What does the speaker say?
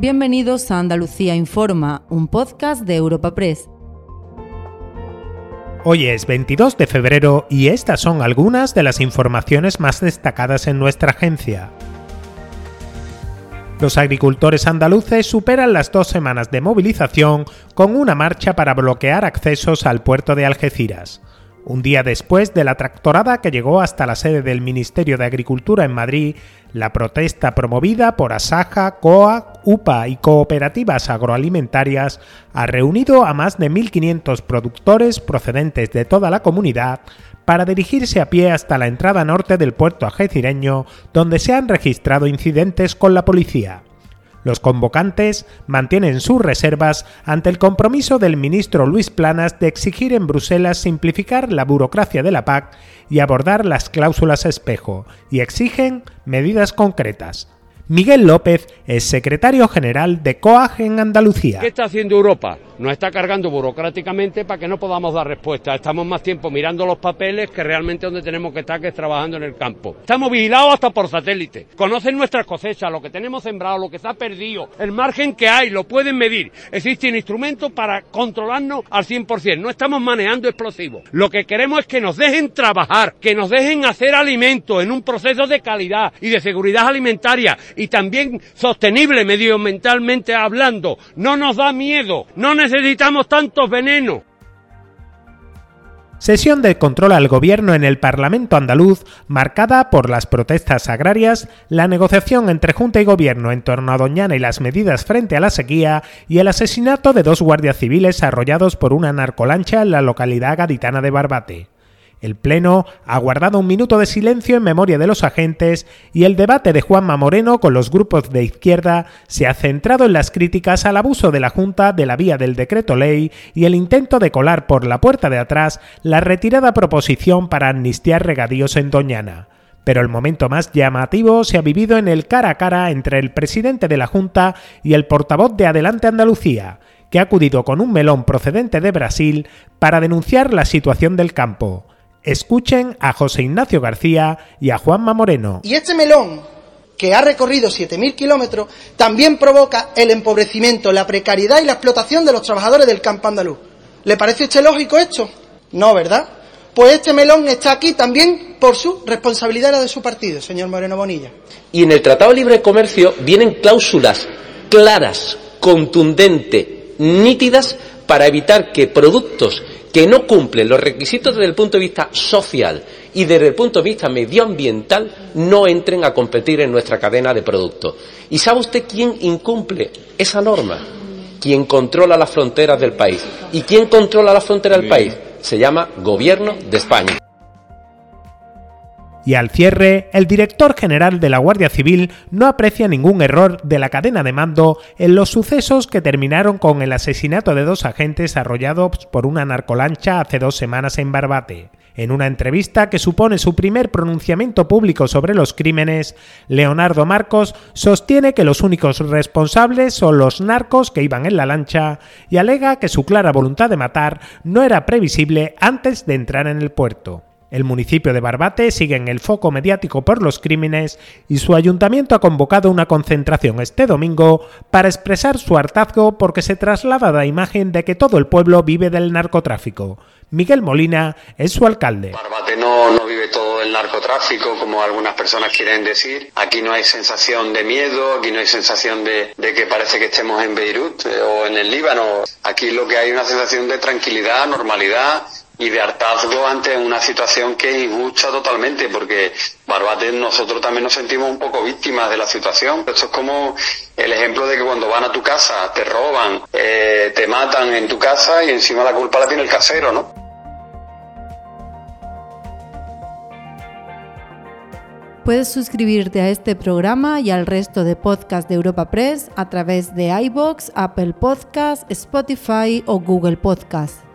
Bienvenidos a Andalucía Informa, un podcast de Europa Press. Hoy es 22 de febrero y estas son algunas de las informaciones más destacadas en nuestra agencia. Los agricultores andaluces superan las dos semanas de movilización con una marcha para bloquear accesos al puerto de Algeciras. Un día después de la tractorada que llegó hasta la sede del Ministerio de Agricultura en Madrid, la protesta promovida por Asaja, COA, UPA y cooperativas agroalimentarias ha reunido a más de 1.500 productores procedentes de toda la comunidad para dirigirse a pie hasta la entrada norte del puerto ajecireño, donde se han registrado incidentes con la policía. Los convocantes mantienen sus reservas ante el compromiso del ministro Luis Planas de exigir en Bruselas simplificar la burocracia de la PAC y abordar las cláusulas espejo, y exigen medidas concretas. Miguel López es secretario general de COAG en Andalucía. ¿Qué está haciendo Europa? Nos está cargando burocráticamente para que no podamos dar respuesta. Estamos más tiempo mirando los papeles que realmente donde tenemos que estar, que es trabajando en el campo. Estamos vigilados hasta por satélite. Conocen nuestras cosechas, lo que tenemos sembrado, lo que está perdido, el margen que hay, lo pueden medir. Existen instrumentos para controlarnos al 100%. No estamos manejando explosivos. Lo que queremos es que nos dejen trabajar, que nos dejen hacer alimentos en un proceso de calidad y de seguridad alimentaria y también sostenible medioambientalmente hablando. No nos da miedo, no necesitamos tantos venenos. Sesión de control al gobierno en el Parlamento andaluz, marcada por las protestas agrarias, la negociación entre Junta y Gobierno en torno a Doñana y las medidas frente a la sequía y el asesinato de dos guardias civiles arrollados por una narcolancha en la localidad gaditana de Barbate. El Pleno ha guardado un minuto de silencio en memoria de los agentes y el debate de Juanma Moreno con los grupos de izquierda se ha centrado en las críticas al abuso de la Junta de la vía del decreto ley y el intento de colar por la puerta de atrás la retirada proposición para amnistiar regadíos en Doñana. Pero el momento más llamativo se ha vivido en el cara a cara entre el presidente de la Junta y el portavoz de Adelante Andalucía, que ha acudido con un melón procedente de Brasil para denunciar la situación del campo. Escuchen a José Ignacio García y a Juanma Moreno. Y este melón, que ha recorrido 7.000 kilómetros, también provoca el empobrecimiento, la precariedad y la explotación de los trabajadores del campo andaluz. ¿Le parece usted lógico esto? No, ¿verdad? Pues este melón está aquí también por su responsabilidad la de su partido, señor Moreno Bonilla. Y en el Tratado de Libre Comercio vienen cláusulas claras, contundentes, nítidas, para evitar que productos que no cumplen los requisitos desde el punto de vista social y desde el punto de vista medioambiental no entren a competir en nuestra cadena de productos. ¿Y sabe usted quién incumple esa norma? Quien controla las fronteras del país. ¿Y quién controla las fronteras del país? Se llama Gobierno de España. Y al cierre, el director general de la Guardia Civil no aprecia ningún error de la cadena de mando en los sucesos que terminaron con el asesinato de dos agentes arrollados por una narcolancha hace dos semanas en Barbate. En una entrevista que supone su primer pronunciamiento público sobre los crímenes, Leonardo Marcos sostiene que los únicos responsables son los narcos que iban en la lancha y alega que su clara voluntad de matar no era previsible antes de entrar en el puerto. El municipio de Barbate sigue en el foco mediático por los crímenes y su ayuntamiento ha convocado una concentración este domingo para expresar su hartazgo porque se traslada la imagen de que todo el pueblo vive del narcotráfico. Miguel Molina es su alcalde. Barbate no, no vive todo el narcotráfico, como algunas personas quieren decir. Aquí no hay sensación de miedo, aquí no hay sensación de, que parece que estemos en Beirut eh, o en el Líbano. Aquí lo que hay es una sensación de tranquilidad, normalidad y de hartazgo ante una situación que es injusta totalmente, porque Barbate nosotros también nos sentimos un poco víctimas de la situación. Esto es como el ejemplo de que cuando van a tu casa, te roban, eh, te matan en tu casa y encima la culpa la tiene el casero, ¿no? Puedes suscribirte a este programa y al resto de podcasts de Europa Press a través de iBox, Apple Podcasts, Spotify o Google Podcasts.